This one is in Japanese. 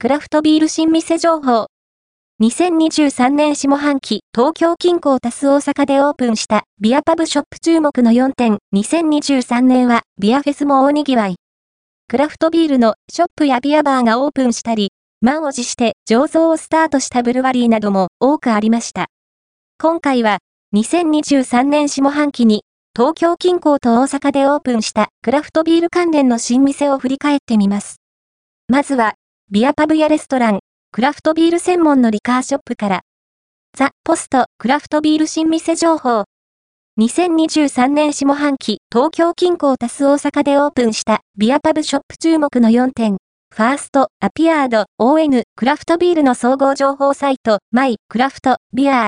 クラフトビール新店情報。2023年下半期、東京近郊多数大阪でオープンしたビアパブショップ注目の4点。2023年はビアフェスも大賑わい。クラフトビールのショップやビアバーがオープンしたり、満を持して醸造をスタートしたブルワリーなども多くありました。今回は、2023年下半期に、東京近郊と大阪でオープンしたクラフトビール関連の新店を振り返ってみます。まずは、ビアパブやレストラン、クラフトビール専門のリカーショップから。ザ・ポスト、クラフトビール新店情報。2023年下半期、東京近郊多数大阪でオープンしたビアパブショップ注目の4点。ファースト、アピアード、ON、クラフトビールの総合情報サイト、マイ、クラフト、ビアー、